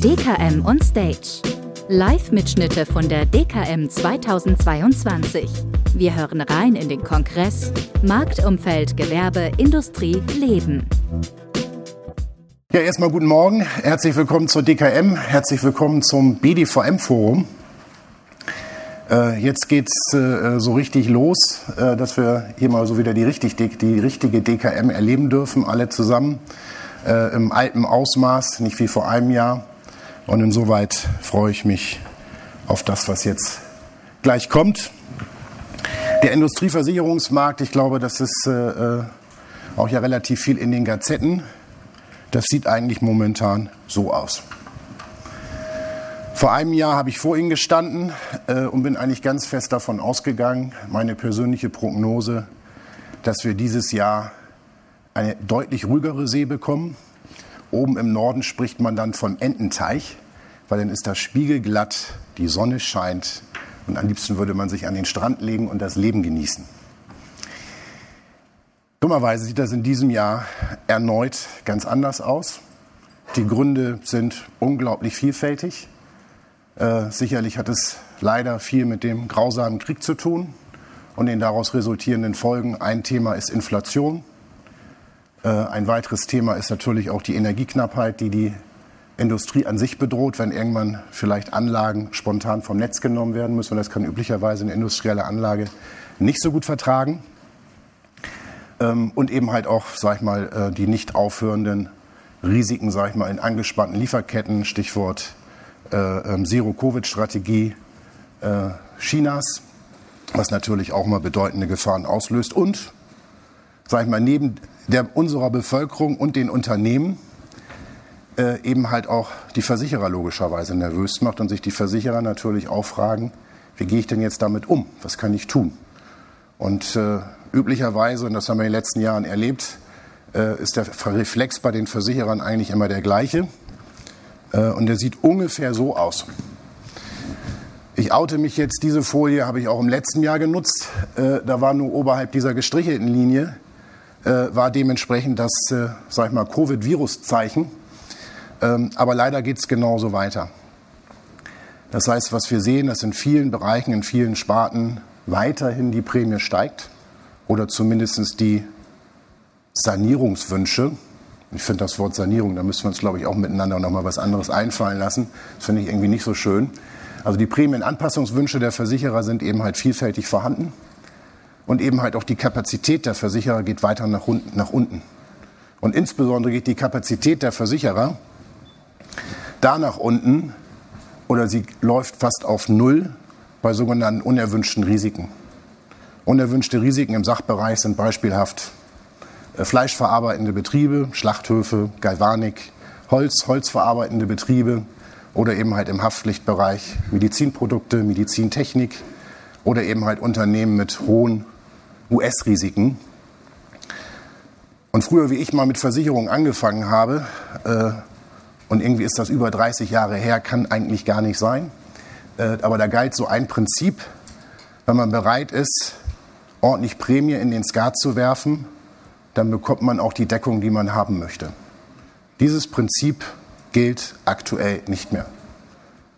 DKM on Stage. Live-Mitschnitte von der DKM 2022. Wir hören rein in den Kongress Marktumfeld, Gewerbe, Industrie, Leben. Ja, erstmal guten Morgen. Herzlich willkommen zur DKM. Herzlich willkommen zum BDVM-Forum. Äh, jetzt geht's äh, so richtig los, äh, dass wir hier mal so wieder die, richtig, die richtige DKM erleben dürfen, alle zusammen im alten Ausmaß, nicht wie vor einem Jahr. Und insoweit freue ich mich auf das, was jetzt gleich kommt. Der Industrieversicherungsmarkt, ich glaube, das ist äh, äh, auch ja relativ viel in den Gazetten. Das sieht eigentlich momentan so aus. Vor einem Jahr habe ich vor Ihnen gestanden äh, und bin eigentlich ganz fest davon ausgegangen, meine persönliche Prognose, dass wir dieses Jahr eine deutlich ruhigere See bekommen. Oben im Norden spricht man dann von Ententeich, weil dann ist das spiegelglatt, die Sonne scheint und am liebsten würde man sich an den Strand legen und das Leben genießen. Dummerweise sieht das in diesem Jahr erneut ganz anders aus. Die Gründe sind unglaublich vielfältig. Äh, sicherlich hat es leider viel mit dem grausamen Krieg zu tun und den daraus resultierenden Folgen. Ein Thema ist Inflation. Äh, ein weiteres Thema ist natürlich auch die Energieknappheit, die die Industrie an sich bedroht, wenn irgendwann vielleicht Anlagen spontan vom Netz genommen werden müssen. Und das kann üblicherweise eine industrielle Anlage nicht so gut vertragen. Ähm, und eben halt auch, sag ich mal, äh, die nicht aufhörenden Risiken, sag ich mal, in angespannten Lieferketten, Stichwort äh, ähm, Zero-Covid-Strategie Chinas, was natürlich auch mal bedeutende Gefahren auslöst. Und, sag ich mal, neben der unserer Bevölkerung und den Unternehmen äh, eben halt auch die Versicherer logischerweise nervös macht und sich die Versicherer natürlich auch fragen, wie gehe ich denn jetzt damit um? Was kann ich tun? Und äh, üblicherweise, und das haben wir in den letzten Jahren erlebt, äh, ist der Reflex bei den Versicherern eigentlich immer der gleiche. Äh, und der sieht ungefähr so aus. Ich oute mich jetzt, diese Folie habe ich auch im letzten Jahr genutzt. Äh, da war nur oberhalb dieser gestrichelten Linie war dementsprechend das, äh, sag ich mal, Covid-Virus-Zeichen. Ähm, aber leider geht es genauso weiter. Das heißt, was wir sehen, dass in vielen Bereichen, in vielen Sparten weiterhin die Prämie steigt oder zumindest die Sanierungswünsche. Ich finde das Wort Sanierung, da müssen wir uns, glaube ich, auch miteinander noch mal was anderes einfallen lassen. Das finde ich irgendwie nicht so schön. Also die Prämienanpassungswünsche der Versicherer sind eben halt vielfältig vorhanden. Und eben halt auch die Kapazität der Versicherer geht weiter nach, nach unten. Und insbesondere geht die Kapazität der Versicherer da nach unten oder sie läuft fast auf Null bei sogenannten unerwünschten Risiken. Unerwünschte Risiken im Sachbereich sind beispielhaft äh, fleischverarbeitende Betriebe, Schlachthöfe, Galvanik, Holz, holzverarbeitende Betriebe oder eben halt im Haftpflichtbereich Medizinprodukte, Medizintechnik oder eben halt Unternehmen mit hohen US-Risiken. Und früher, wie ich mal mit Versicherungen angefangen habe, äh, und irgendwie ist das über 30 Jahre her, kann eigentlich gar nicht sein, äh, aber da galt so ein Prinzip, wenn man bereit ist, ordentlich Prämie in den Skat zu werfen, dann bekommt man auch die Deckung, die man haben möchte. Dieses Prinzip gilt aktuell nicht mehr.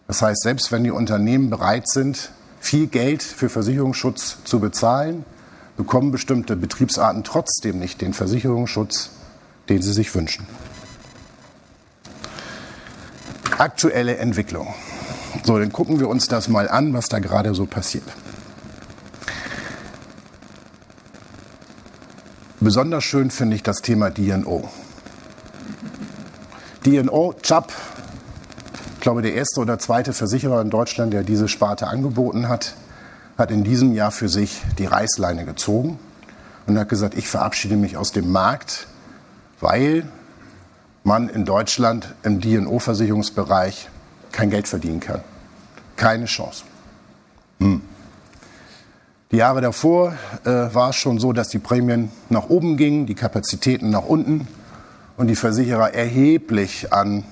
Das heißt, selbst wenn die Unternehmen bereit sind, viel Geld für Versicherungsschutz zu bezahlen, bekommen bestimmte Betriebsarten trotzdem nicht den Versicherungsschutz, den sie sich wünschen. Aktuelle Entwicklung. So, dann gucken wir uns das mal an, was da gerade so passiert. Besonders schön finde ich das Thema DNO. DNO, CHAP, ich glaube der erste oder zweite Versicherer in Deutschland, der diese Sparte angeboten hat, hat in diesem Jahr für sich die Reißleine gezogen und hat gesagt, ich verabschiede mich aus dem Markt, weil man in Deutschland im DNO-Versicherungsbereich kein Geld verdienen kann. Keine Chance. Hm. Die Jahre davor äh, war es schon so, dass die Prämien nach oben gingen, die Kapazitäten nach unten und die Versicherer erheblich an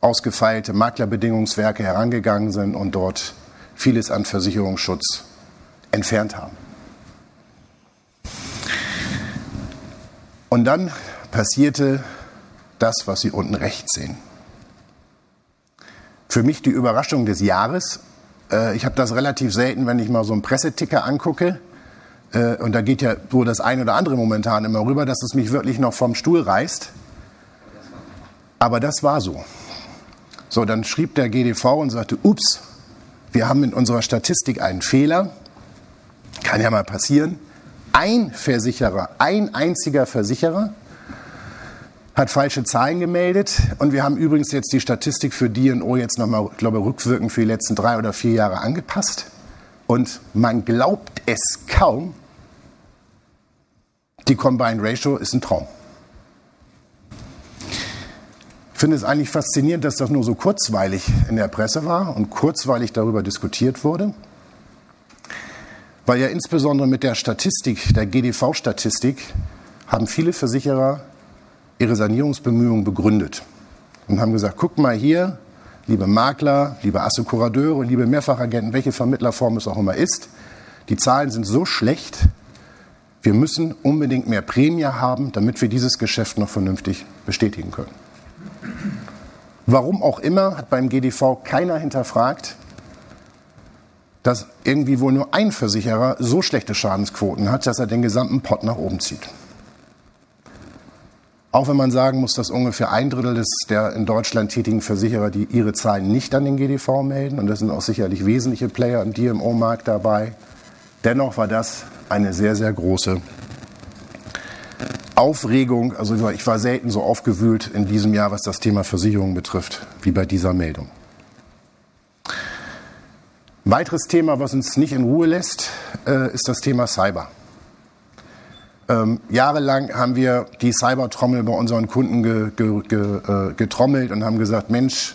ausgefeilte Maklerbedingungswerke herangegangen sind und dort vieles an Versicherungsschutz entfernt haben. Und dann passierte das, was Sie unten rechts sehen. für mich die Überraschung des Jahres. Äh, ich habe das relativ selten, wenn ich mal so einen Presseticker angucke. Äh, und da geht ja so das eine oder andere momentan immer rüber, dass es mich wirklich noch vom Stuhl reißt. Aber das war so. So, dann schrieb der GDV und sagte, ups, wir haben in unserer Statistik einen Fehler. Kann ja mal passieren. Ein Versicherer, ein einziger Versicherer hat falsche Zahlen gemeldet. Und wir haben übrigens jetzt die Statistik für D&O jetzt nochmal, glaube ich, rückwirkend für die letzten drei oder vier Jahre angepasst. Und man glaubt es kaum, die Combined Ratio ist ein Traum. Ich finde es eigentlich faszinierend, dass das nur so kurzweilig in der Presse war und kurzweilig darüber diskutiert wurde, weil ja insbesondere mit der Statistik, der GDV-Statistik, haben viele Versicherer ihre Sanierungsbemühungen begründet und haben gesagt, guck mal hier, liebe Makler, liebe Assekurateure, liebe Mehrfachagenten, welche Vermittlerform es auch immer ist, die Zahlen sind so schlecht, wir müssen unbedingt mehr Prämie haben, damit wir dieses Geschäft noch vernünftig bestätigen können. Warum auch immer, hat beim GDV keiner hinterfragt, dass irgendwie wohl nur ein Versicherer so schlechte Schadensquoten hat, dass er den gesamten Pott nach oben zieht. Auch wenn man sagen muss, dass ungefähr ein Drittel des, der in Deutschland tätigen Versicherer, die ihre Zahlen nicht an den GDV melden, und das sind auch sicherlich wesentliche Player im DMO-Markt dabei, dennoch war das eine sehr, sehr große Aufregung. Also ich war selten so aufgewühlt in diesem Jahr, was das Thema Versicherung betrifft, wie bei dieser Meldung. Ein weiteres Thema, was uns nicht in Ruhe lässt, äh, ist das Thema Cyber. Ähm, jahrelang haben wir die Cybertrommel bei unseren Kunden äh, getrommelt und haben gesagt, Mensch,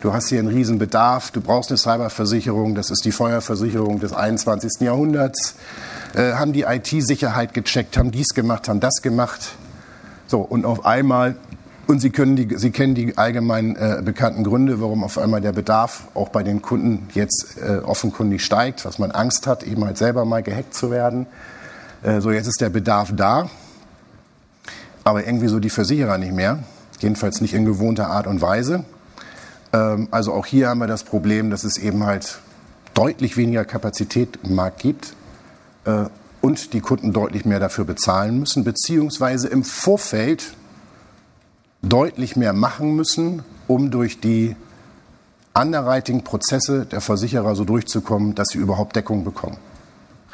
du hast hier einen riesen Bedarf, du brauchst eine Cyberversicherung, das ist die Feuerversicherung des 21. Jahrhunderts, äh, haben die IT-Sicherheit gecheckt, haben dies gemacht, haben das gemacht. So, und auf einmal, und Sie, können die, Sie kennen die allgemein äh, bekannten Gründe, warum auf einmal der Bedarf auch bei den Kunden jetzt äh, offenkundig steigt, was man Angst hat, eben halt selber mal gehackt zu werden. Äh, so, jetzt ist der Bedarf da, aber irgendwie so die Versicherer nicht mehr, jedenfalls nicht in gewohnter Art und Weise. Ähm, also auch hier haben wir das Problem, dass es eben halt deutlich weniger Kapazität im Markt gibt und die Kunden deutlich mehr dafür bezahlen müssen, beziehungsweise im Vorfeld deutlich mehr machen müssen, um durch die Underwriting-Prozesse der Versicherer so durchzukommen, dass sie überhaupt Deckung bekommen.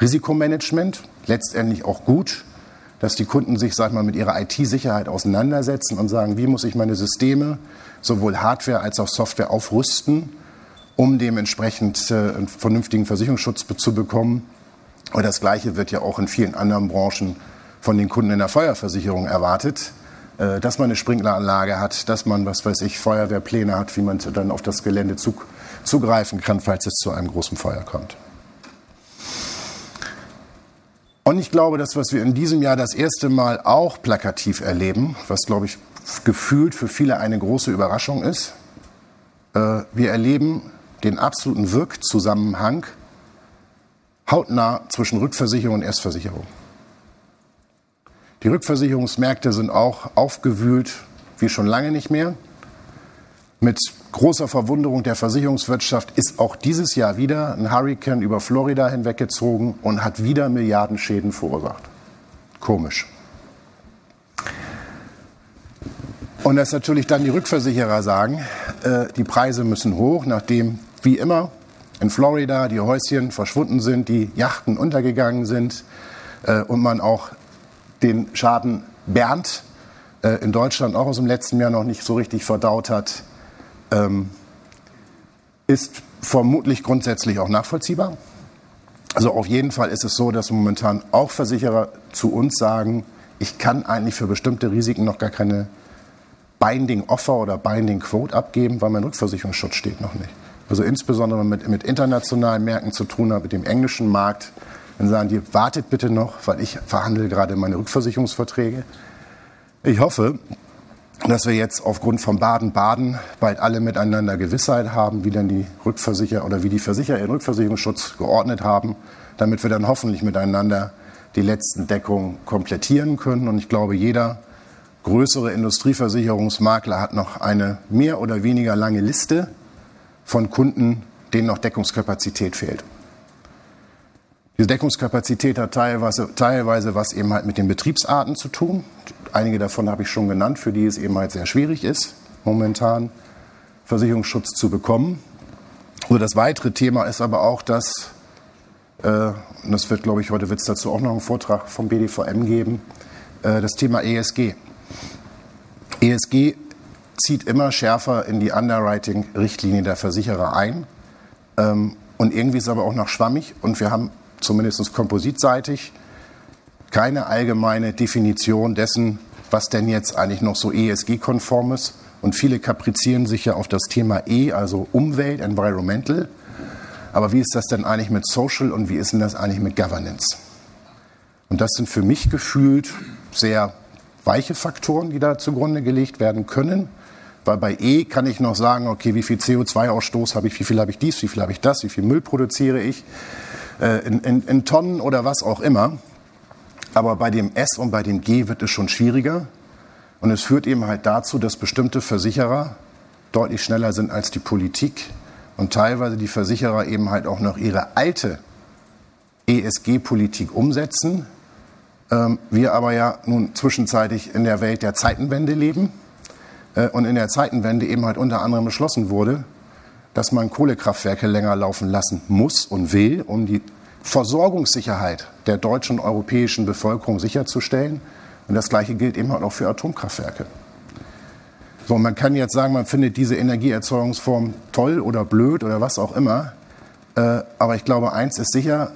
Risikomanagement, letztendlich auch gut, dass die Kunden sich sag mal, mit ihrer IT-Sicherheit auseinandersetzen und sagen, wie muss ich meine Systeme, sowohl Hardware als auch Software, aufrüsten, um dementsprechend äh, einen vernünftigen Versicherungsschutz zu bekommen. Und das Gleiche wird ja auch in vielen anderen Branchen von den Kunden in der Feuerversicherung erwartet, äh, dass man eine Sprinkleranlage hat, dass man, was weiß ich, Feuerwehrpläne hat, wie man dann auf das Gelände zugreifen kann, falls es zu einem großen Feuer kommt. Und ich glaube, das, was wir in diesem Jahr das erste Mal auch plakativ erleben, was, glaube ich, gefühlt für viele eine große Überraschung ist, äh, wir erleben den absoluten Wirkzusammenhang hautnah zwischen Rückversicherung und Erstversicherung. Die Rückversicherungsmärkte sind auch aufgewühlt wie schon lange nicht mehr. Mit großer Verwunderung der Versicherungswirtschaft ist auch dieses Jahr wieder ein Hurricane über Florida hinweggezogen und hat wieder Milliardenschäden verursacht. Komisch. Und dass natürlich dann die Rückversicherer sagen, äh, die Preise müssen hoch, nachdem wie immer in Florida die Häuschen verschwunden sind, die Yachten untergegangen sind äh, und man auch den Schaden Bernd äh, in Deutschland auch aus dem letzten Jahr noch nicht so richtig verdaut hat ähm, ist vermutlich grundsätzlich auch nachvollziehbar. Also auf jeden Fall ist es so, dass momentan auch Versicherer zu uns sagen, ich kann eigentlich für bestimmte Risiken noch gar keine Binding Offer oder Binding Quote abgeben, weil mein Rückversicherungsschutz steht noch nicht. Also insbesondere mit, mit internationalen Märkten zu tun hat, mit dem englischen Markt, dann sagen die, wartet bitte noch, weil ich verhandle gerade meine Rückversicherungsverträge. Ich hoffe, dass wir jetzt aufgrund von Baden-Baden bald alle miteinander Gewissheit haben, wie dann die Rückversicherer oder wie die Versicherer ihren Rückversicherungsschutz geordnet haben, damit wir dann hoffentlich miteinander die letzten Deckungen komplettieren können. Und ich glaube, jeder größere Industrieversicherungsmakler hat noch eine mehr oder weniger lange Liste von Kunden, denen noch Deckungskapazität fehlt. Diese Deckungskapazität hat teilweise, teilweise was eben halt mit den Betriebsarten zu tun. Einige davon habe ich schon genannt, für die es eben halt sehr schwierig ist, momentan Versicherungsschutz zu bekommen. Und das weitere Thema ist aber auch, dass, äh, und das wird, glaube ich, heute wird es dazu auch noch einen Vortrag vom BDVM geben, äh, das Thema ESG. ESG zieht immer schärfer in die Underwriting-Richtlinie der Versicherer ein. Ähm, und irgendwie ist es aber auch noch schwammig und wir haben zumindest kompositseitig keine allgemeine Definition dessen, was denn jetzt eigentlich noch so ESG-konform ist. Und viele kaprizieren sich ja auf das Thema E, also Umwelt, Environmental. Aber wie ist das denn eigentlich mit Social und wie ist denn das eigentlich mit Governance? Und das sind für mich gefühlt sehr weiche Faktoren, die da zugrunde gelegt werden können. Weil bei E kann ich noch sagen, okay, wie viel CO2-Ausstoß habe ich, wie viel habe ich dies, wie viel habe ich das, wie viel Müll produziere ich äh, in, in, in Tonnen oder was auch immer. Aber bei dem S und bei dem G wird es schon schwieriger. Und es führt eben halt dazu, dass bestimmte Versicherer deutlich schneller sind als die Politik und teilweise die Versicherer eben halt auch noch ihre alte ESG-Politik umsetzen. Ähm, wir aber ja nun zwischenzeitlich in der Welt der Zeitenwende leben und in der Zeitenwende eben halt unter anderem beschlossen wurde, dass man Kohlekraftwerke länger laufen lassen muss und will, um die Versorgungssicherheit der deutschen und europäischen Bevölkerung sicherzustellen. Und das Gleiche gilt eben auch für Atomkraftwerke. So, man kann jetzt sagen, man findet diese Energieerzeugungsform toll oder blöd oder was auch immer. Äh, aber ich glaube, eins ist sicher,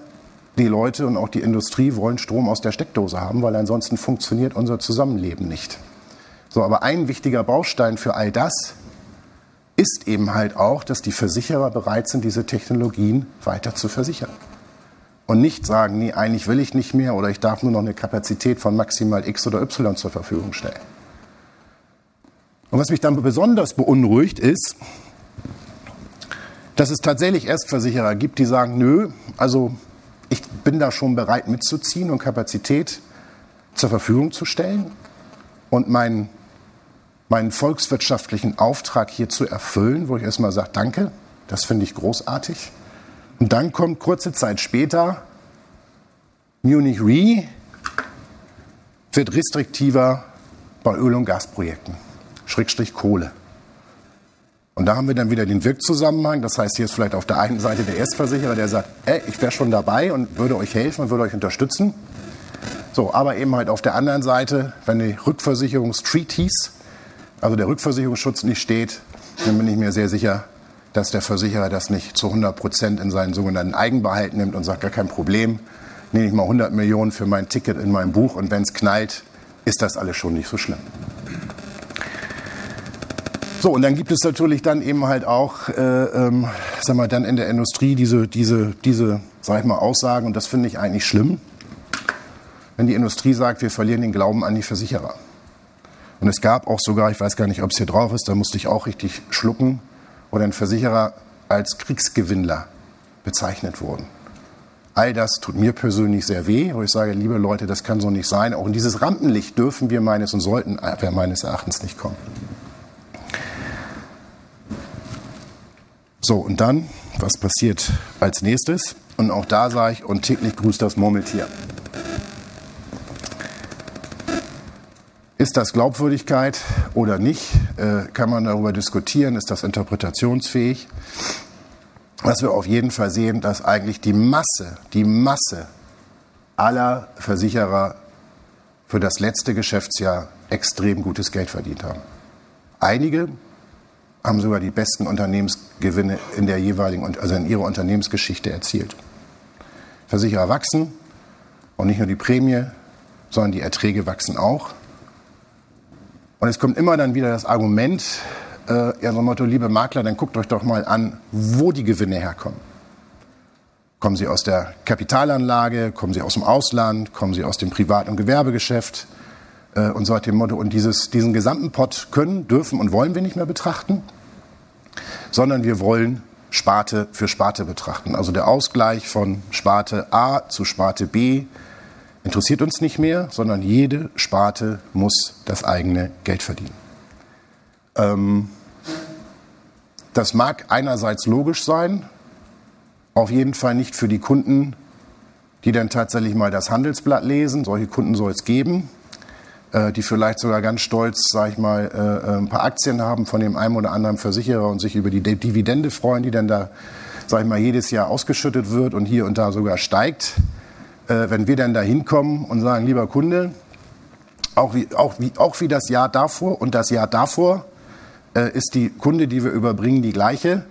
die Leute und auch die Industrie wollen Strom aus der Steckdose haben, weil ansonsten funktioniert unser Zusammenleben nicht. So, aber ein wichtiger Baustein für all das ist eben halt auch, dass die Versicherer bereit sind, diese Technologien weiter zu versichern. Und nicht sagen, nee, eigentlich will ich nicht mehr oder ich darf nur noch eine Kapazität von maximal X oder Y zur Verfügung stellen. Und was mich dann besonders beunruhigt ist, dass es tatsächlich Erstversicherer gibt, die sagen, nö, also ich bin da schon bereit mitzuziehen und Kapazität zur Verfügung zu stellen und mein meinen volkswirtschaftlichen Auftrag hier zu erfüllen, wo ich erstmal sage, danke, das finde ich großartig. Und dann kommt kurze Zeit später, Munich Re wird restriktiver bei Öl- und Gasprojekten, Schrägstrich Kohle. Und da haben wir dann wieder den Wirkzusammenhang. Das heißt, hier ist vielleicht auf der einen Seite der Erstversicherer, der sagt, ey, ich wäre schon dabei und würde euch helfen und würde euch unterstützen. So, aber eben halt auf der anderen Seite, wenn die Rückversicherungstreaties also der Rückversicherungsschutz nicht steht, dann bin ich mir sehr sicher, dass der Versicherer das nicht zu 100 Prozent in seinen sogenannten Eigenbehalt nimmt und sagt, gar kein Problem, nehme ich mal 100 Millionen für mein Ticket in meinem Buch und wenn es knallt, ist das alles schon nicht so schlimm. So, und dann gibt es natürlich dann eben halt auch, äh, ähm, sag mal, dann in der Industrie diese, diese, diese, sag ich mal, Aussagen, und das finde ich eigentlich schlimm, wenn die Industrie sagt, wir verlieren den Glauben an die Versicherer. Und es gab auch sogar, ich weiß gar nicht, ob es hier drauf ist, da musste ich auch richtig schlucken, wo ein Versicherer als Kriegsgewinnler bezeichnet wurden. All das tut mir persönlich sehr weh, wo ich sage, liebe Leute, das kann so nicht sein. Auch in dieses Rampenlicht dürfen wir meines und sollten wir meines Erachtens nicht kommen. So, und dann, was passiert als nächstes? Und auch da sage ich, und täglich grüßt das Murmeltier. Ist das Glaubwürdigkeit oder nicht? Äh, kann man darüber diskutieren? Ist das interpretationsfähig? Was wir auf jeden Fall sehen, dass eigentlich die Masse, die Masse aller Versicherer für das letzte Geschäftsjahr extrem gutes Geld verdient haben. Einige haben sogar die besten Unternehmensgewinne in der jeweiligen, also in ihrer Unternehmensgeschichte erzielt. Versicherer wachsen und nicht nur die Prämie, sondern die Erträge wachsen auch. Und es kommt immer dann wieder das Argument, äh, ja, so Motto, liebe Makler, dann guckt euch doch mal an, wo die Gewinne herkommen. Kommen sie aus der Kapitalanlage, kommen sie aus dem Ausland, kommen sie aus dem Privat- und Gewerbegeschäft äh, und so dem Motto. Und dieses, diesen gesamten Pot können, dürfen und wollen wir nicht mehr betrachten, sondern wir wollen Sparte für Sparte betrachten. Also der Ausgleich von Sparte A zu Sparte B, interessiert uns nicht mehr, sondern jede Sparte muss das eigene Geld verdienen. Ähm, das mag einerseits logisch sein, auf jeden Fall nicht für die Kunden, die dann tatsächlich mal das Handelsblatt lesen. Solche Kunden soll es geben, äh, die vielleicht sogar ganz stolz, sage ich mal, äh, äh, ein paar Aktien haben von dem einen oder anderen Versicherer und sich über die Dividende freuen, die dann da, sage ich mal, jedes Jahr ausgeschüttet wird und hier und da sogar steigt. Wenn wir dann da hinkommen und sagen, lieber Kunde, auch wie, auch, wie, auch wie das Jahr davor und das Jahr davor ist die Kunde, die wir überbringen, die gleiche.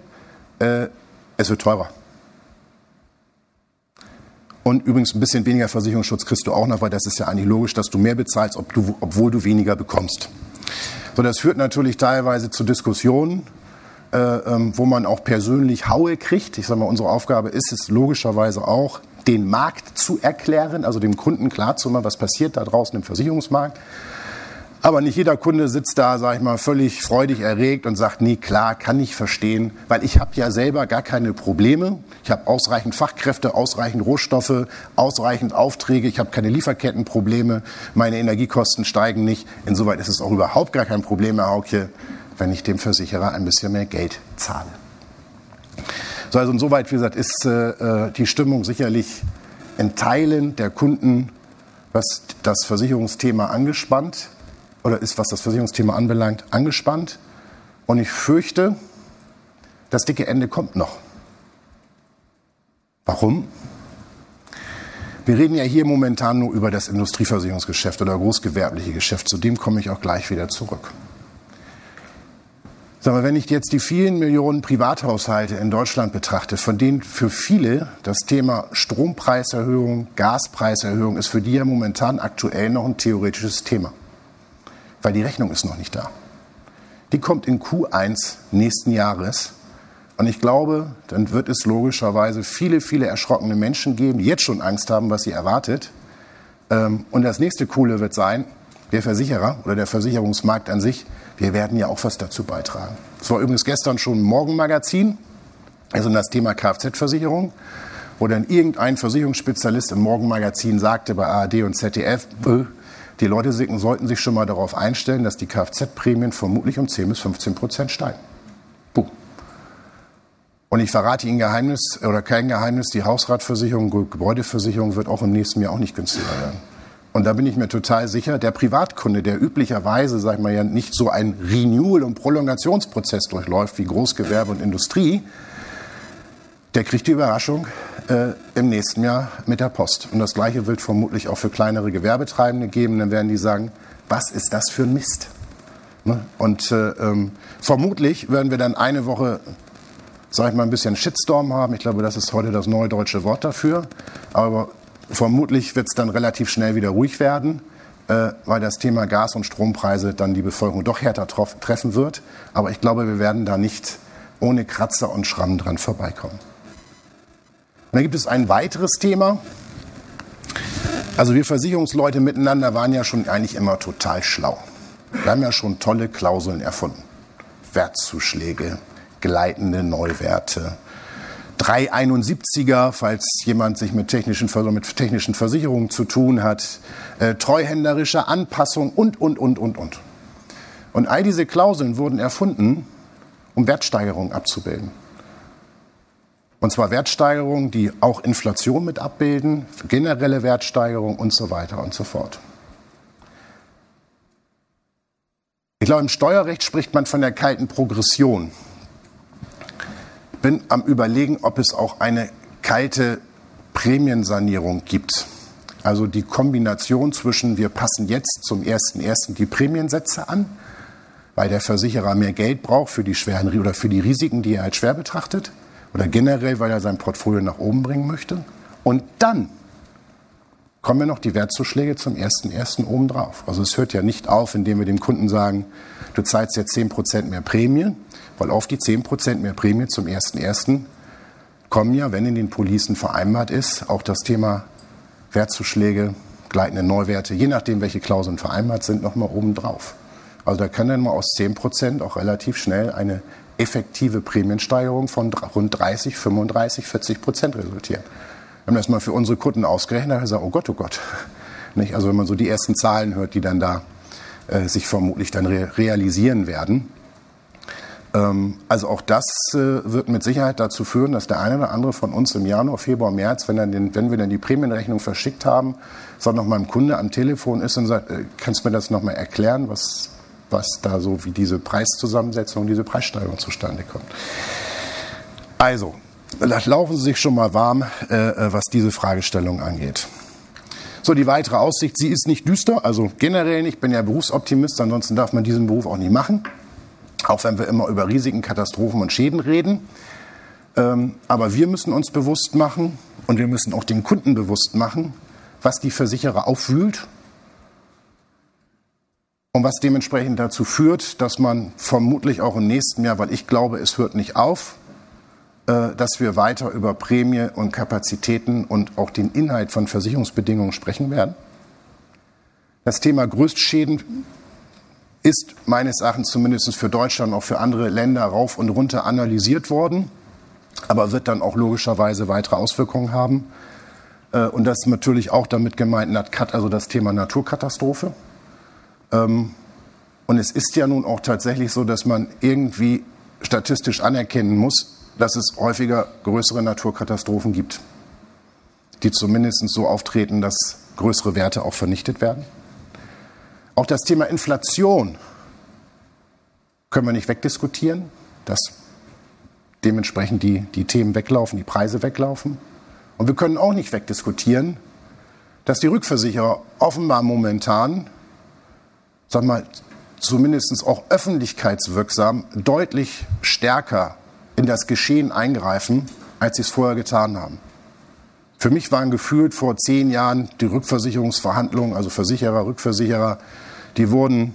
Es wird teurer. Und übrigens ein bisschen weniger Versicherungsschutz kriegst du auch noch, weil das ist ja eigentlich logisch, dass du mehr bezahlst, ob du, obwohl du weniger bekommst. So, das führt natürlich teilweise zu Diskussionen, äh, ähm, wo man auch persönlich Haue kriegt. Ich sage mal, unsere Aufgabe ist es logischerweise auch, den Markt zu erklären, also dem Kunden klarzumachen, was passiert da draußen im Versicherungsmarkt. Aber nicht jeder Kunde sitzt da, sag ich mal, völlig freudig erregt und sagt, nee, klar, kann ich verstehen, weil ich habe ja selber gar keine Probleme. Ich habe ausreichend Fachkräfte, ausreichend Rohstoffe, ausreichend Aufträge, ich habe keine Lieferkettenprobleme, meine Energiekosten steigen nicht. Insoweit ist es auch überhaupt gar kein Problem, Herr Haukje, wenn ich dem Versicherer ein bisschen mehr Geld zahle. So, also insoweit, wie gesagt, ist äh, äh die Stimmung sicherlich in Teilen der Kunden, was das Versicherungsthema angespannt oder ist, was das Versicherungsthema anbelangt, angespannt. Und ich fürchte, das dicke Ende kommt noch. Warum? Wir reden ja hier momentan nur über das Industrieversicherungsgeschäft oder großgewerbliche Geschäft. Zu dem komme ich auch gleich wieder zurück. Sag mal, wenn ich jetzt die vielen Millionen Privathaushalte in Deutschland betrachte, von denen für viele das Thema Strompreiserhöhung, Gaspreiserhöhung ist für die ja momentan aktuell noch ein theoretisches Thema weil die Rechnung ist noch nicht da. Die kommt in Q1 nächsten Jahres. Und ich glaube, dann wird es logischerweise viele, viele erschrockene Menschen geben, die jetzt schon Angst haben, was sie erwartet. Ähm, und das nächste Coole wird sein, der Versicherer oder der Versicherungsmarkt an sich, wir werden ja auch was dazu beitragen. Es war übrigens gestern schon Morgenmagazin, also das Thema Kfz-Versicherung, wo dann irgendein Versicherungsspezialist im Morgenmagazin sagte bei ARD und ZDF, die Leute sollten sich schon mal darauf einstellen, dass die Kfz-Prämien vermutlich um 10 bis 15 Prozent steigen. Boom. Und ich verrate Ihnen Geheimnis oder kein Geheimnis, die Hausratversicherung, Gebäudeversicherung wird auch im nächsten Jahr auch nicht günstiger werden. Und da bin ich mir total sicher, der Privatkunde, der üblicherweise, sag ich mal, ja nicht so ein Renewal- und Prolongationsprozess durchläuft wie Großgewerbe und Industrie, der kriegt die Überraschung äh, im nächsten Jahr mit der Post. Und das Gleiche wird vermutlich auch für kleinere Gewerbetreibende geben. Dann werden die sagen, was ist das für ein Mist? Ne? Und äh, ähm, vermutlich werden wir dann eine Woche, sag ich mal, ein bisschen Shitstorm haben. Ich glaube, das ist heute das neue deutsche Wort dafür. Aber vermutlich wird es dann relativ schnell wieder ruhig werden, äh, weil das Thema Gas- und Strompreise dann die Bevölkerung doch härter treffen wird. Aber ich glaube, wir werden da nicht ohne Kratzer und Schramm dran vorbeikommen. Und dann gibt es ein weiteres Thema. Also wir Versicherungsleute miteinander waren ja schon eigentlich immer total schlau. Wir haben ja schon tolle Klauseln erfunden. Wertzuschläge, gleitende Neuwerte, 371er, falls jemand sich mit technischen, mit technischen Versicherungen zu tun hat, äh, treuhänderische Anpassung und, und, und, und, und. Und all diese Klauseln wurden erfunden, um Wertsteigerungen abzubilden. Und zwar Wertsteigerungen, die auch Inflation mit abbilden, generelle Wertsteigerungen und so weiter und so fort. Ich glaube, im Steuerrecht spricht man von der kalten Progression. Ich bin am Überlegen, ob es auch eine kalte Prämiensanierung gibt. Also die Kombination zwischen, wir passen jetzt zum 1.1. die Prämiensätze an, weil der Versicherer mehr Geld braucht für die schweren oder für die Risiken, die er als schwer betrachtet oder generell, weil er sein Portfolio nach oben bringen möchte. Und dann kommen wir noch die Wertzuschläge zum 1.1. obendrauf. Also es hört ja nicht auf, indem wir dem Kunden sagen, du zahlst jetzt 10% mehr Prämie, weil auf die 10% mehr Prämie zum 1.1. kommen ja, wenn in den Policen vereinbart ist, auch das Thema Wertzuschläge, gleitende Neuwerte, je nachdem, welche Klauseln vereinbart sind, nochmal obendrauf. Also da kann dann mal aus 10% auch relativ schnell eine effektive Prämiensteigerung von rund 30, 35, 40 Prozent resultieren. Wir haben das mal für unsere Kunden ausgerechnet, da haben wir gesagt, oh Gott, oh Gott. Nicht? Also wenn man so die ersten Zahlen hört, die dann da äh, sich vermutlich dann re realisieren werden. Ähm, also auch das äh, wird mit Sicherheit dazu führen, dass der eine oder andere von uns im Januar, Februar, März, wenn, den, wenn wir dann die Prämienrechnung verschickt haben, so noch meinem Kunde am Telefon ist und sagt, äh, kannst du mir das nochmal erklären, was, was da so wie diese Preiszusammensetzung, diese Preissteigerung zustande kommt. Also, laufen Sie sich schon mal warm, äh, was diese Fragestellung angeht. So, die weitere Aussicht, sie ist nicht düster, also generell ich bin ja Berufsoptimist, ansonsten darf man diesen Beruf auch nicht machen, auch wenn wir immer über Risiken, Katastrophen und Schäden reden. Ähm, aber wir müssen uns bewusst machen und wir müssen auch den Kunden bewusst machen, was die Versicherer aufwühlt und was dementsprechend dazu führt, dass man vermutlich auch im nächsten Jahr, weil ich glaube, es hört nicht auf, äh, dass wir weiter über Prämie und Kapazitäten und auch den Inhalt von Versicherungsbedingungen sprechen werden. Das Thema Größtschäden ist meines Erachtens zumindest für Deutschland, auch für andere Länder rauf und runter analysiert worden, aber wird dann auch logischerweise weitere Auswirkungen haben. Äh, und das natürlich auch damit gemeint, also das Thema Naturkatastrophe. Ähm, und es ist ja nun auch tatsächlich so, dass man irgendwie statistisch anerkennen muss, dass es häufiger größere Naturkatastrophen gibt, die zumindest so auftreten, dass größere Werte auch vernichtet werden. Auch das Thema Inflation können wir nicht wegdiskutieren, dass dementsprechend die, die Themen weglaufen, die Preise weglaufen. Und wir können auch nicht wegdiskutieren, dass die Rückversicherer offenbar momentan, sagen wir mal, zumindest auch öffentlichkeitswirksam deutlich stärker in das Geschehen eingreifen, als sie es vorher getan haben. Für mich waren gefühlt vor zehn Jahren die Rückversicherungsverhandlungen, also Versicherer, Rückversicherer, die wurden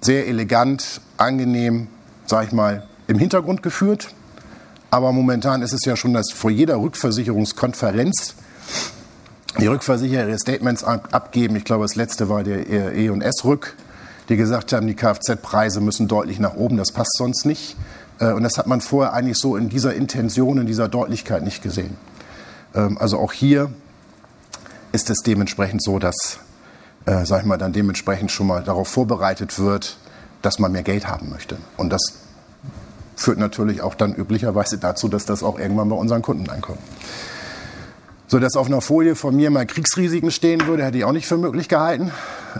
sehr elegant, angenehm, sag ich mal, im Hintergrund geführt. Aber momentan ist es ja schon, dass vor jeder Rückversicherungskonferenz die Rückversicherer ihre Statements abgeben. Ich glaube, das letzte war der E&S-Rück, die gesagt haben, die Kfz-Preise müssen deutlich nach oben, das passt sonst nicht. Äh, und das hat man vorher eigentlich so in dieser Intention, in dieser Deutlichkeit nicht gesehen. Ähm, also auch hier ist es dementsprechend so, dass, äh, sag ich mal, dann dementsprechend schon mal darauf vorbereitet wird, dass man mehr Geld haben möchte. Und das führt natürlich auch dann üblicherweise dazu, dass das auch irgendwann bei unseren Kunden ankommt. So, dass auf einer Folie von mir mal Kriegsrisiken stehen würde, hätte ich auch nicht für möglich gehalten.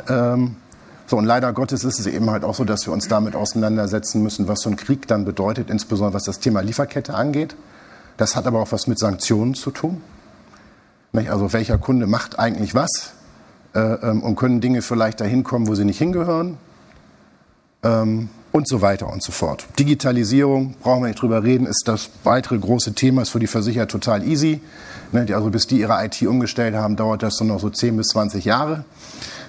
Ähm, so, und leider Gottes ist es eben halt auch so, dass wir uns damit auseinandersetzen müssen, was so ein Krieg dann bedeutet, insbesondere was das Thema Lieferkette angeht. Das hat aber auch was mit Sanktionen zu tun. Also welcher Kunde macht eigentlich was äh, ähm, und können Dinge vielleicht dahin kommen, wo sie nicht hingehören ähm, und so weiter und so fort. Digitalisierung, brauchen wir nicht drüber reden, ist das weitere große Thema, ist für die Versicherer total easy. Ne, also bis die ihre IT umgestellt haben, dauert das so noch so 10 bis 20 Jahre.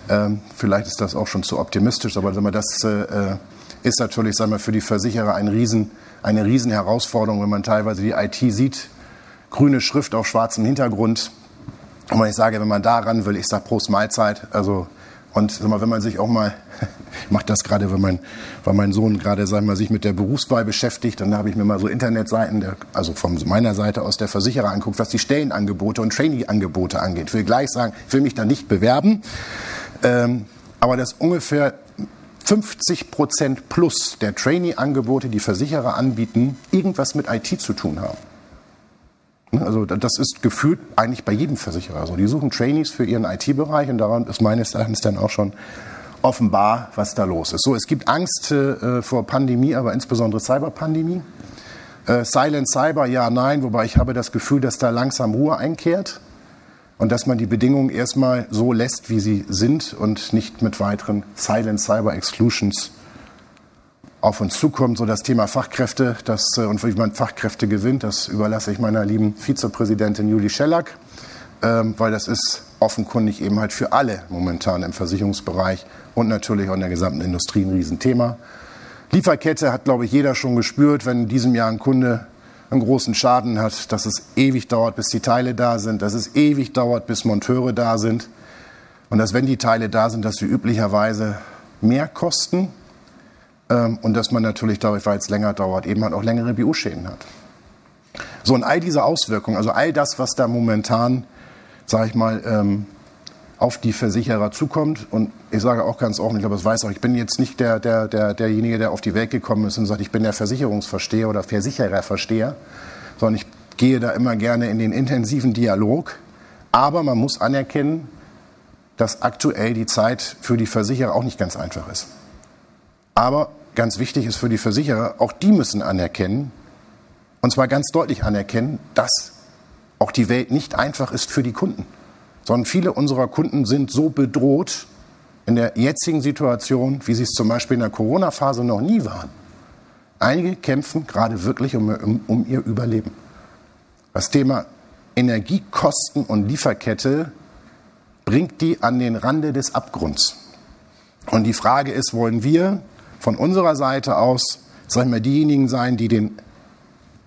Ähm, vielleicht ist das auch schon zu optimistisch, aber das äh, ist natürlich sagen wir, für die Versicherer ein Riesen, eine Riesenherausforderung, wenn man teilweise die IT sieht, grüne Schrift auf schwarzem Hintergrund. Und wenn ich sage, wenn man daran will, ich sage Prost Mahlzeit, also und sag mal, wenn man sich auch mal, ich mache das gerade, wenn mein, weil mein Sohn gerade sag mal, sich mit der Berufswahl beschäftigt, dann habe ich mir mal so Internetseiten, der, also von meiner Seite aus der Versicherer anguckt, was die Stellenangebote und Trainee-Angebote angeht. Ich will gleich sagen, ich will mich da nicht bewerben. Ähm, aber dass ungefähr 50 Prozent plus der Trainee-Angebote, die Versicherer anbieten, irgendwas mit IT zu tun haben. Ne, also das ist gefühlt eigentlich bei jedem Versicherer so. Die suchen Trainees für ihren IT-Bereich und daran ist meines Erachtens dann auch schon offenbar, was da los ist. So, es gibt Angst äh, vor Pandemie, aber insbesondere Cyberpandemie. Äh, Silent Cyber, ja, nein, wobei ich habe das Gefühl, dass da langsam Ruhe einkehrt und dass man die Bedingungen erstmal so lässt, wie sie sind und nicht mit weiteren Silent Cyber Exclusions auf uns zukommt. So das Thema Fachkräfte das, äh, und wie man Fachkräfte gewinnt, das überlasse ich meiner lieben Vizepräsidentin Julie Schellack, ähm, weil das ist offenkundig eben halt für alle momentan im Versicherungsbereich und natürlich auch in der gesamten Industrie ein Riesenthema. Lieferkette hat, glaube ich, jeder schon gespürt, wenn in diesem Jahr ein Kunde einen großen Schaden hat, dass es ewig dauert, bis die Teile da sind, dass es ewig dauert, bis Monteure da sind und dass, wenn die Teile da sind, dass sie üblicherweise mehr kosten ähm, und dass man natürlich dadurch, weil es länger dauert, eben halt auch längere BU-Schäden hat. So, und all diese Auswirkungen, also all das, was da momentan, sage ich mal, ähm, auf die Versicherer zukommt. Und ich sage auch ganz offen, ich glaube, das weiß auch, ich bin jetzt nicht der, der, der, derjenige, der auf die Welt gekommen ist und sagt, ich bin der Versicherungsversteher oder Versichererversteher, sondern ich gehe da immer gerne in den intensiven Dialog. Aber man muss anerkennen, dass aktuell die Zeit für die Versicherer auch nicht ganz einfach ist. Aber ganz wichtig ist für die Versicherer, auch die müssen anerkennen, und zwar ganz deutlich anerkennen, dass auch die Welt nicht einfach ist für die Kunden, sondern viele unserer Kunden sind so bedroht in der jetzigen Situation, wie sie es zum Beispiel in der Corona-Phase noch nie waren. Einige kämpfen gerade wirklich um, um, um ihr Überleben. Das Thema Energiekosten und Lieferkette bringt die an den Rande des Abgrunds. Und die Frage ist, wollen wir von unserer Seite aus, sagen wir, diejenigen sein, die den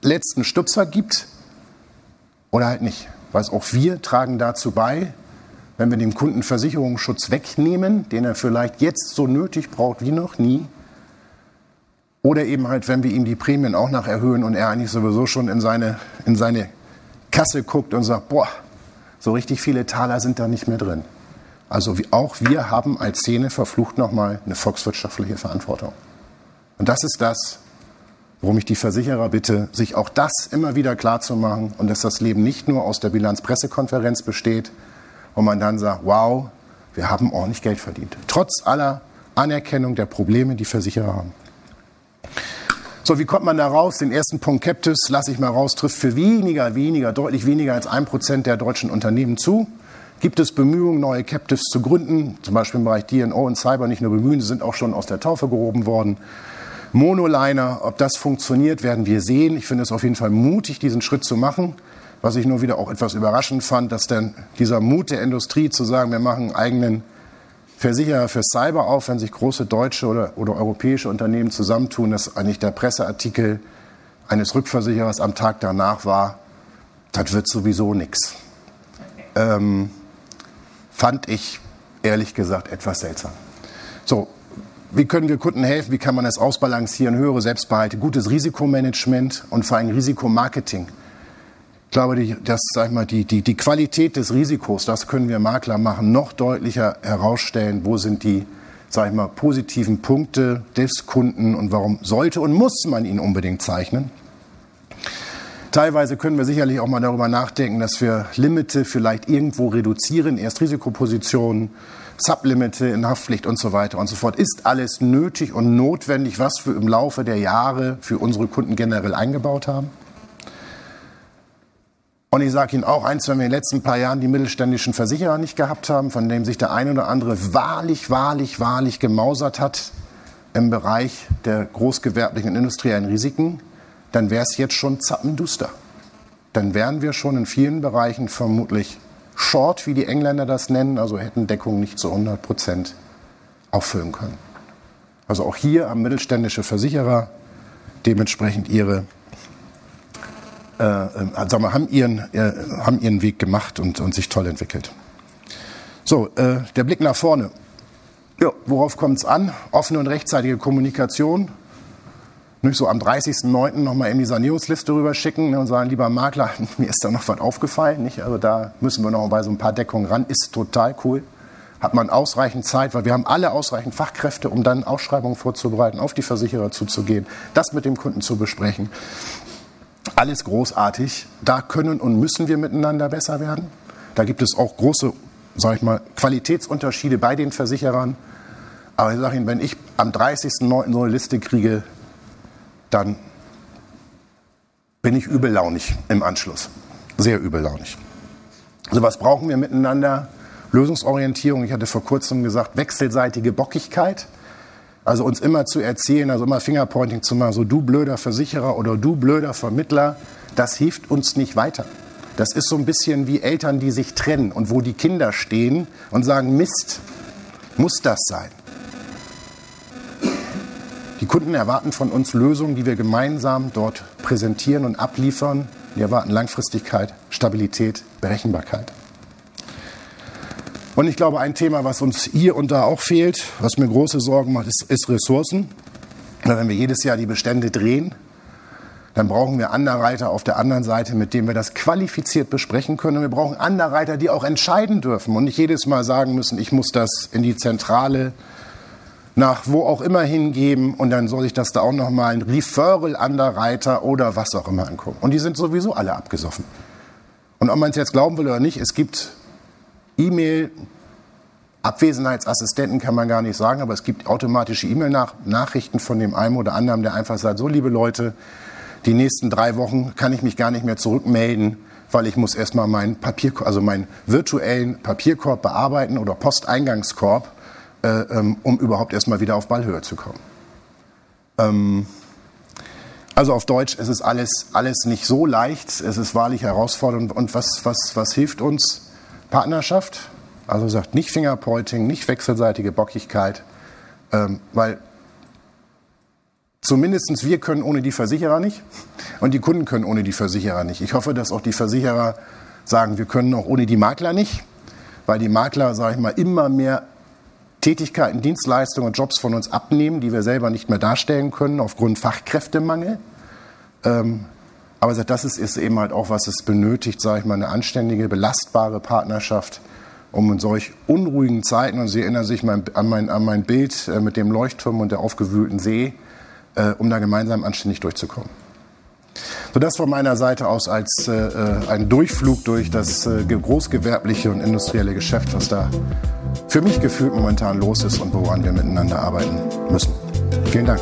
letzten Stupser gibt oder halt nicht? Weil auch wir tragen dazu bei, wenn wir dem Kunden Versicherungsschutz wegnehmen, den er vielleicht jetzt so nötig braucht wie noch nie, oder eben halt, wenn wir ihm die Prämien auch noch erhöhen und er eigentlich sowieso schon in seine, in seine Kasse guckt und sagt, boah, so richtig viele Taler sind da nicht mehr drin. Also auch wir haben als Szene verflucht nochmal eine volkswirtschaftliche Verantwortung. Und das ist das, worum ich die Versicherer bitte, sich auch das immer wieder klarzumachen und dass das Leben nicht nur aus der Bilanzpressekonferenz besteht, wo man dann sagt, wow, wir haben ordentlich Geld verdient. Trotz aller Anerkennung der Probleme, die Versicherer haben. So, wie kommt man da raus? Den ersten Punkt Captives lasse ich mal raus, trifft für weniger, weniger, deutlich weniger als ein Prozent der deutschen Unternehmen zu. Gibt es Bemühungen, neue Captives zu gründen, zum Beispiel im Bereich DNO und Cyber nicht nur bemühen, sie sind auch schon aus der Taufe gehoben worden. Monoliner, ob das funktioniert, werden wir sehen. Ich finde es auf jeden Fall mutig, diesen Schritt zu machen. Was ich nur wieder auch etwas überraschend fand, dass dann dieser Mut der Industrie zu sagen, wir machen einen eigenen Versicherer für Cyber auf, wenn sich große deutsche oder, oder europäische Unternehmen zusammentun, dass eigentlich der Presseartikel eines Rückversicherers am Tag danach war, das wird sowieso nichts. Ähm, fand ich ehrlich gesagt etwas seltsam. So, wie können wir Kunden helfen? Wie kann man das ausbalancieren? Höhere Selbstbehalte, gutes Risikomanagement und vor allem Risikomarketing. Ich glaube, die, das, sag ich mal, die, die, die Qualität des Risikos, das können wir Makler machen, noch deutlicher herausstellen. Wo sind die, sag ich mal, positiven Punkte des Kunden und warum sollte und muss man ihn unbedingt zeichnen? Teilweise können wir sicherlich auch mal darüber nachdenken, dass wir Limite vielleicht irgendwo reduzieren, erst Risikopositionen, Sublimite in Haftpflicht und so weiter und so fort. Ist alles nötig und notwendig, was wir im Laufe der Jahre für unsere Kunden generell eingebaut haben? Und ich sage Ihnen auch eins, wenn wir in den letzten paar Jahren die mittelständischen Versicherer nicht gehabt haben, von dem sich der eine oder andere wahrlich, wahrlich, wahrlich gemausert hat im Bereich der großgewerblichen und industriellen Risiken, dann wäre es jetzt schon zappenduster. Dann wären wir schon in vielen Bereichen vermutlich short, wie die Engländer das nennen, also hätten Deckung nicht zu 100 Prozent auffüllen können. Also auch hier haben mittelständische Versicherer dementsprechend ihre, äh, also haben, ihren, äh, haben ihren Weg gemacht und, und sich toll entwickelt. So, äh, der Blick nach vorne. Ja, worauf kommt es an? Offene und rechtzeitige Kommunikation, nicht so am 30.09. nochmal in die Sanierungsliste rüberschicken ne, und sagen, lieber Makler, mir ist da noch was aufgefallen. Nicht? Also da müssen wir noch bei so ein paar Deckungen ran. Ist total cool. Hat man ausreichend Zeit, weil wir haben alle ausreichend Fachkräfte, um dann Ausschreibungen vorzubereiten, auf die Versicherer zuzugehen, das mit dem Kunden zu besprechen. Alles großartig. Da können und müssen wir miteinander besser werden. Da gibt es auch große, sag ich mal, Qualitätsunterschiede bei den Versicherern. Aber ich sage Ihnen, wenn ich am 30.09. so eine Liste kriege, dann bin ich übellaunig im Anschluss. Sehr übellaunig. Also was brauchen wir miteinander? Lösungsorientierung. Ich hatte vor kurzem gesagt, wechselseitige Bockigkeit. Also uns immer zu erzählen, also immer Fingerpointing zu machen, so du blöder Versicherer oder du blöder Vermittler, das hilft uns nicht weiter. Das ist so ein bisschen wie Eltern, die sich trennen und wo die Kinder stehen und sagen, Mist, muss das sein? Die Kunden erwarten von uns Lösungen, die wir gemeinsam dort präsentieren und abliefern. Die erwarten Langfristigkeit, Stabilität, Berechenbarkeit. Und ich glaube, ein Thema, was uns hier und da auch fehlt, was mir große Sorgen macht, ist, ist Ressourcen. Wenn wir jedes Jahr die Bestände drehen, dann brauchen wir Underwriter auf der anderen Seite, mit denen wir das qualifiziert besprechen können. Und wir brauchen Underwriter, die auch entscheiden dürfen und nicht jedes Mal sagen müssen, ich muss das in die Zentrale nach wo auch immer hingeben und dann soll ich das da auch nochmal ein Referral Underwriter oder was auch immer angucken. Und die sind sowieso alle abgesoffen. Und ob man es jetzt glauben will oder nicht, es gibt E-Mail, Abwesenheitsassistenten kann man gar nicht sagen, aber es gibt automatische E-Mail-Nachrichten von dem einen oder anderen, der einfach sagt, so liebe Leute, die nächsten drei Wochen kann ich mich gar nicht mehr zurückmelden, weil ich muss erstmal meinen Papier, also meinen virtuellen Papierkorb bearbeiten oder Posteingangskorb, ähm, um überhaupt erstmal wieder auf Ballhöhe zu kommen. Ähm, also auf Deutsch, es ist alles, alles nicht so leicht, es ist wahrlich herausfordernd. Und was, was, was hilft uns? Partnerschaft, also sagt nicht Fingerpointing, nicht wechselseitige Bockigkeit, ähm, weil Zumindest wir können ohne die Versicherer nicht und die Kunden können ohne die Versicherer nicht. Ich hoffe, dass auch die Versicherer sagen, wir können auch ohne die Makler nicht, weil die Makler, sage ich mal, immer mehr Tätigkeiten, Dienstleistungen und Jobs von uns abnehmen, die wir selber nicht mehr darstellen können aufgrund Fachkräftemangel. Ähm, aber das ist, ist eben halt auch, was es benötigt, sage ich mal, eine anständige, belastbare Partnerschaft, um in solch unruhigen Zeiten, und Sie erinnern sich an mein, an mein Bild äh, mit dem Leuchtturm und der aufgewühlten See, äh, um da gemeinsam anständig durchzukommen. So das von meiner Seite aus als äh, äh, ein Durchflug durch das äh, großgewerbliche und industrielle Geschäft, was da für mich gefühlt momentan los ist und woran wir miteinander arbeiten müssen. Vielen Dank.